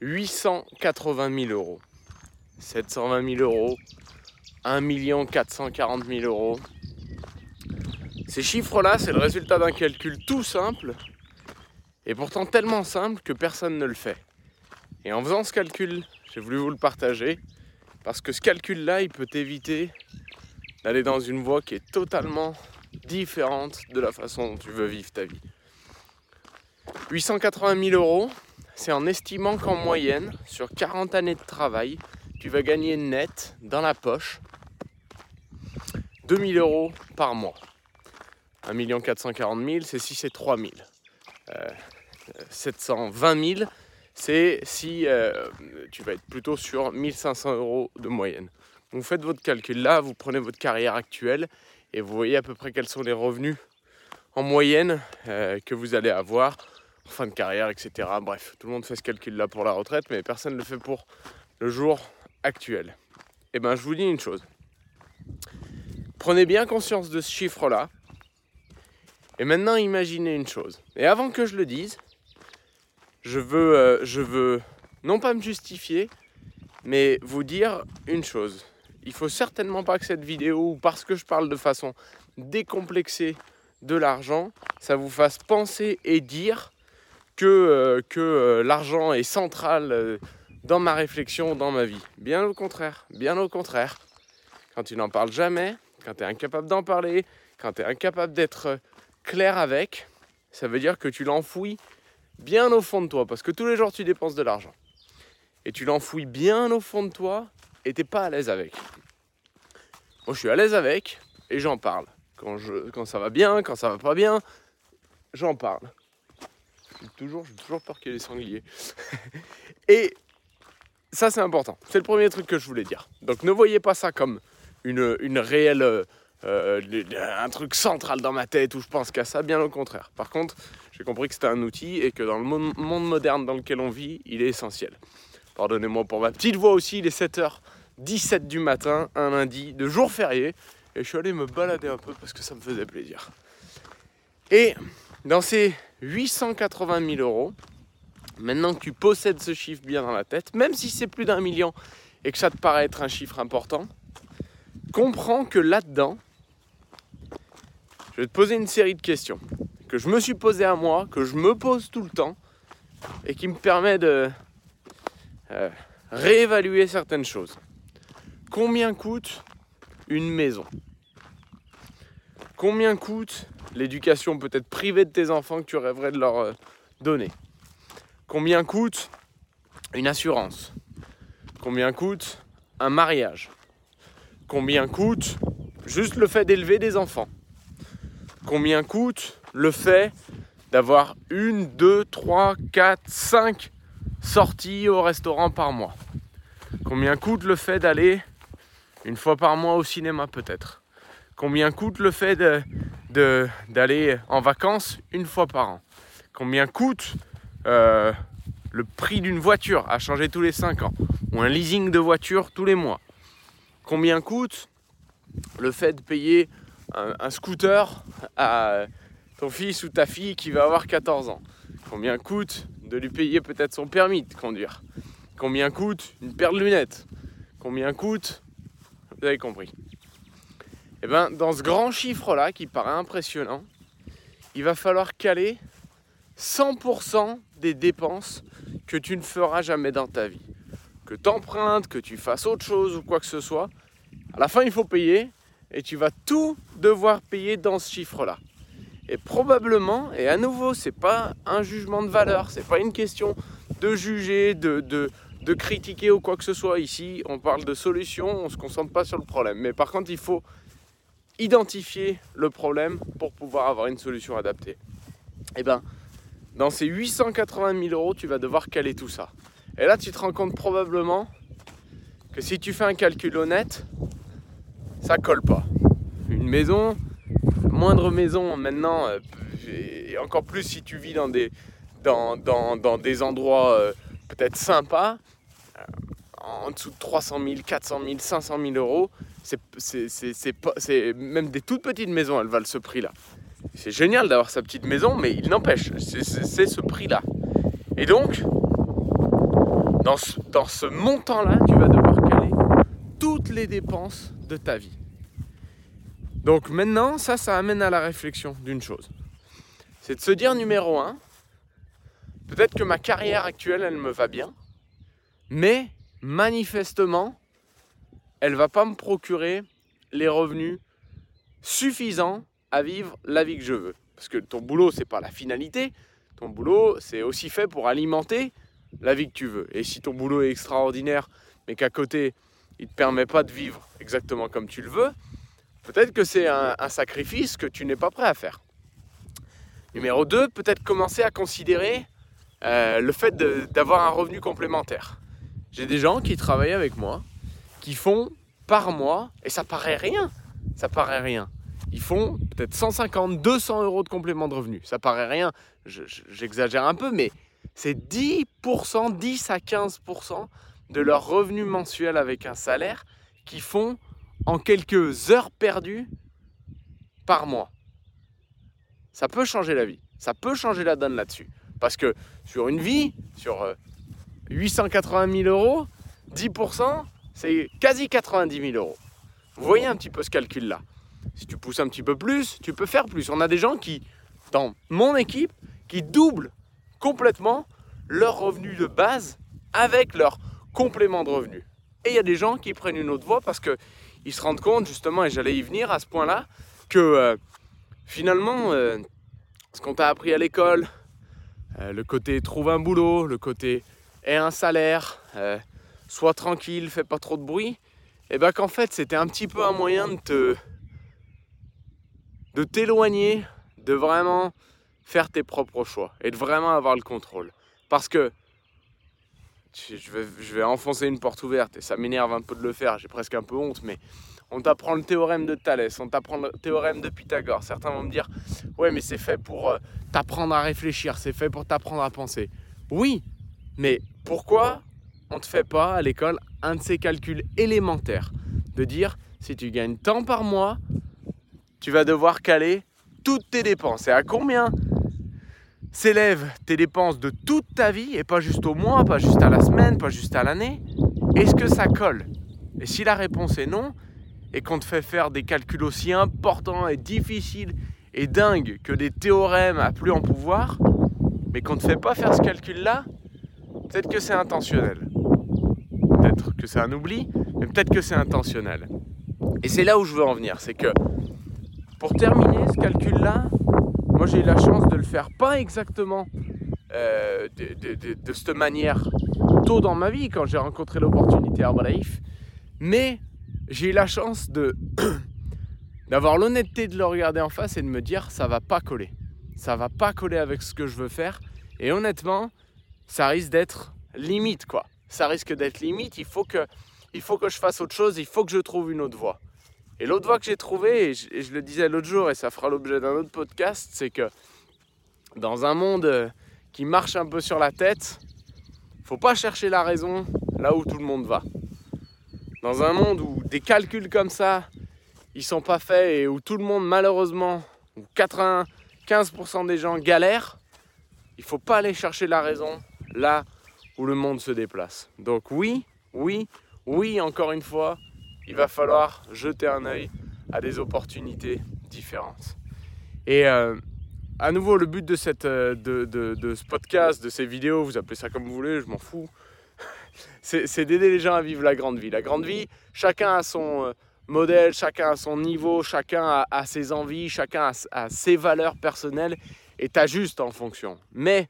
880 000 euros, 720 000 euros, 1 440 000 euros. Ces chiffres-là, c'est le résultat d'un calcul tout simple, et pourtant tellement simple que personne ne le fait. Et en faisant ce calcul, j'ai voulu vous le partager, parce que ce calcul-là, il peut t'éviter d'aller dans une voie qui est totalement différente de la façon dont tu veux vivre ta vie. 880 000 euros, c'est en estimant qu'en moyenne, sur 40 années de travail, tu vas gagner net dans la poche 2000 euros par mois. 1 440 000, c'est si c'est 3 000. 720 000, c'est si euh, tu vas être plutôt sur 1500 euros de moyenne. Vous faites votre calcul là, vous prenez votre carrière actuelle et vous voyez à peu près quels sont les revenus en moyenne euh, que vous allez avoir fin de carrière, etc. Bref, tout le monde fait ce calcul-là pour la retraite, mais personne ne le fait pour le jour actuel. Eh bien, je vous dis une chose. Prenez bien conscience de ce chiffre-là. Et maintenant, imaginez une chose. Et avant que je le dise, je veux, euh, je veux non pas me justifier, mais vous dire une chose il faut certainement pas que cette vidéo, parce que je parle de façon décomplexée de l'argent, ça vous fasse penser et dire que, euh, euh, l'argent est central euh, dans ma réflexion, dans ma vie. Bien au contraire, bien au contraire. Quand tu n'en parles jamais, quand tu es incapable d'en parler, quand tu es incapable d'être clair avec, ça veut dire que tu l'enfouis bien au fond de toi, parce que tous les jours tu dépenses de l'argent. Et tu l'enfouis bien au fond de toi et t'es pas à l'aise avec. Moi, je suis à l'aise avec et j'en parle. Quand, quand ça va bien, quand ça va pas bien, j'en parle. J'ai toujours, toujours peur qu'il y ait des sangliers. et ça, c'est important. C'est le premier truc que je voulais dire. Donc, ne voyez pas ça comme une, réelle. Euh, un truc central dans ma tête où je pense qu'à ça, bien au contraire. Par contre, j'ai compris que c'était un outil et que dans le monde moderne dans lequel on vit, il est essentiel. Pardonnez-moi pour ma petite voix aussi, il est 7h17 du matin, un lundi de jour férié, et je suis allé me balader un peu parce que ça me faisait plaisir. Et dans ces 880 000 euros, maintenant que tu possèdes ce chiffre bien dans la tête, même si c'est plus d'un million et que ça te paraît être un chiffre important, comprends que là-dedans, je vais te poser une série de questions que je me suis posé à moi, que je me pose tout le temps et qui me permet de euh, réévaluer certaines choses. Combien coûte une maison? Combien coûte l'éducation peut-être privée de tes enfants que tu rêverais de leur euh, donner. Combien coûte une assurance? Combien coûte un mariage? Combien coûte juste le fait d'élever des enfants? Combien coûte le fait d'avoir une, deux, trois, quatre, cinq sorties au restaurant par mois? Combien coûte le fait d'aller une fois par mois au cinéma peut-être? Combien coûte le fait d'aller en vacances une fois par an Combien coûte euh, le prix d'une voiture à changer tous les 5 ans Ou un leasing de voiture tous les mois? Combien coûte le fait de payer un, un scooter à ton fils ou ta fille qui va avoir 14 ans? Combien coûte de lui payer peut-être son permis de conduire? Combien coûte une paire de lunettes? Combien coûte Vous avez compris. Et eh bien, dans ce grand chiffre-là, qui paraît impressionnant, il va falloir caler 100% des dépenses que tu ne feras jamais dans ta vie. Que tu empruntes, que tu fasses autre chose ou quoi que ce soit, à la fin, il faut payer et tu vas tout devoir payer dans ce chiffre-là. Et probablement, et à nouveau, c'est pas un jugement de valeur, c'est pas une question de juger, de, de, de, critiquer ou quoi que ce soit. Ici, on parle de solution, on se concentre pas sur le problème. Mais par contre, il faut identifier le problème pour pouvoir avoir une solution adaptée. Eh bien, dans ces 880 000 euros, tu vas devoir caler tout ça. Et là, tu te rends compte probablement que si tu fais un calcul honnête, ça colle pas. Une maison, moindre maison maintenant, euh, et encore plus si tu vis dans des, dans, dans, des endroits euh, peut-être sympas, euh, en dessous de 300 000, 400 000, 500 000 euros, c'est même des toutes petites maisons, elles valent ce prix-là. C'est génial d'avoir sa petite maison, mais il n'empêche, c'est ce prix-là. Et donc, Dans ce, dans ce montant-là, tu vas devoir caler toutes les dépenses de ta vie. Donc maintenant, ça, ça amène à la réflexion d'une chose. C'est de se dire numéro un, peut-être que ma carrière actuelle, elle me va bien, mais manifestement, elle va pas me procurer les revenus suffisants à vivre la vie que je veux. Parce que ton boulot, c'est pas la finalité. Ton boulot, c'est aussi fait pour alimenter la vie que tu veux. Et si ton boulot est extraordinaire, mais qu'à côté, il ne te permet pas de vivre exactement comme tu le veux, peut-être que c'est un, sacrifice que tu n'es pas prêt à faire. Numéro 2, peut-être commencer à considérer euh, le fait d'avoir un revenu complémentaire. J'ai des gens qui travaillent avec moi, qui font par mois, et ça paraît rien, ça paraît rien. Ils font peut-être 150, 200 euros de complément de revenu. Ça paraît rien, j'exagère un peu, mais c'est 10%, 10 à 15% de leur revenu mensuel avec un salaire qui font en quelques heures perdues par mois. Ça peut changer la vie. Ça peut changer la donne là-dessus. Parce que sur une vie, sur 880 euh, 000 euros, 10%, c'est quasi 90 000 euros. Vous voyez un petit peu ce calcul-là. Si tu pousses un petit peu plus, tu peux faire plus. On a des gens qui, dans mon équipe, qui doublent complètement leur revenu de base avec leur complément de revenu. Et il y a des gens qui prennent une autre voie parce qu'ils se rendent compte, justement, et j'allais y venir à ce point-là, que euh, finalement, euh, ce qu'on t'a appris à l'école, euh, le côté trouve un boulot, le côté aie un salaire, sois tranquille, fais pas trop de bruit, et eh bien qu'en fait c'était un petit peu un moyen de te de t'éloigner de vraiment faire tes propres choix et de vraiment avoir le contrôle. Parce que je vais, enfoncer une porte ouverte et ça m'énerve un peu de le faire, j'ai presque un peu honte, mais on t'apprend le théorème de Thalès, on t'apprend le théorème de Pythagore. Certains vont me dire, ouais, mais c'est fait pour euh, t'apprendre à réfléchir, c'est fait pour t'apprendre à penser. Oui, mais pourquoi on ne te fait pas à l'école un de ces calculs élémentaires De dire, si tu gagnes tant par mois, tu vas devoir caler toutes tes dépenses. Et à combien s'élèvent tes dépenses de toute ta vie, et pas juste au mois, pas juste à la semaine, pas juste à l'année? Est-ce que ça colle? Et si la réponse est non, et qu'on te fait faire des calculs aussi importants et difficiles et dingues que des théorèmes à plus en pouvoir, mais qu'on ne te fait pas faire ce calcul-là, peut-être que c'est intentionnel. Que c'est un oubli, mais peut-être que c'est intentionnel. Et c'est là où je veux en venir, c'est que pour terminer ce calcul-là, moi j'ai eu la chance de le faire pas exactement euh, de, cette manière tôt dans ma vie quand j'ai rencontré l'opportunité Herbalife, mais j'ai eu la chance de d'avoir l'honnêteté de le regarder en face et de me dire ça va pas coller. Ça va pas coller avec ce que je veux faire. Et honnêtement, ça risque d'être limite quoi. Ça risque d'être limite. Il faut que, il faut que je fasse autre chose. Il faut que je trouve une autre voie. Et l'autre voie que j'ai trouvée, et je, le disais l'autre jour, et ça fera l'objet d'un autre podcast, c'est que dans un monde euh, qui marche un peu sur la tête, faut pas chercher la raison là où tout le monde va dans un monde où des calculs comme ça, ils sont pas faits et où tout le monde malheureusement, où 95% des gens galèrent, il faut pas aller chercher la raison là où le monde se déplace. Donc oui, oui, oui, encore une fois, il va falloir jeter un œil à des opportunités différentes. Et euh, à nouveau, le but de, cette, euh, de, de, ce podcast, de ces vidéos, vous appelez ça comme vous voulez, je m'en fous, c'est d'aider les gens à vivre la grande vie. La grande vie, chacun a son euh, modèle, chacun a son niveau, chacun a, ses envies, chacun a, ses valeurs personnelles et t'ajustes en fonction. Mais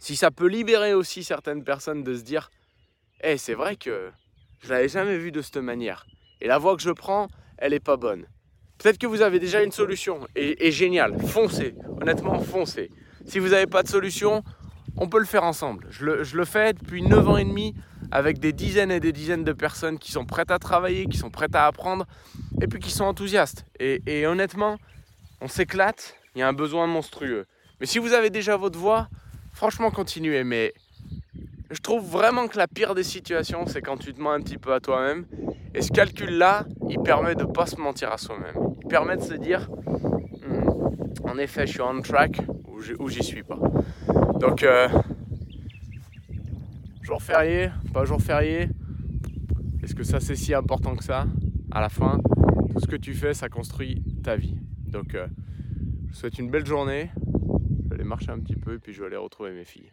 si ça peut libérer aussi certaines personnes de se dire Eh, c'est vrai que je l'avais jamais vu de cette manière. Et la voie que je prends, elle n'est pas bonne. Peut-être que vous avez déjà une solution et, et génial, foncez, honnêtement foncez. Si vous n'avez pas de solution, on peut le faire ensemble. Je le, fais depuis 9 ans et demi avec des dizaines et des dizaines de personnes qui sont prêtes à travailler, qui sont prêtes à apprendre et puis qui sont enthousiastes. Et, honnêtement, on s'éclate, il y a un besoin monstrueux. Mais si vous avez déjà votre voix, franchement, continuez, mais je trouve vraiment que la pire des situations, c'est quand tu te mens un petit peu à toi-même. Et ce calcul-là, il permet de ne pas se mentir à soi-même. Il permet de se dire, hmm, en effet, je suis on track ou j'y suis pas. Donc, euh, jour férié, pas jour férié, est-ce que ça c'est si important que ça? À la fin, tout ce que tu fais, ça construit ta vie. Donc, euh, je vous souhaite une belle journée marcher un petit peu et puis je vais aller retrouver mes filles.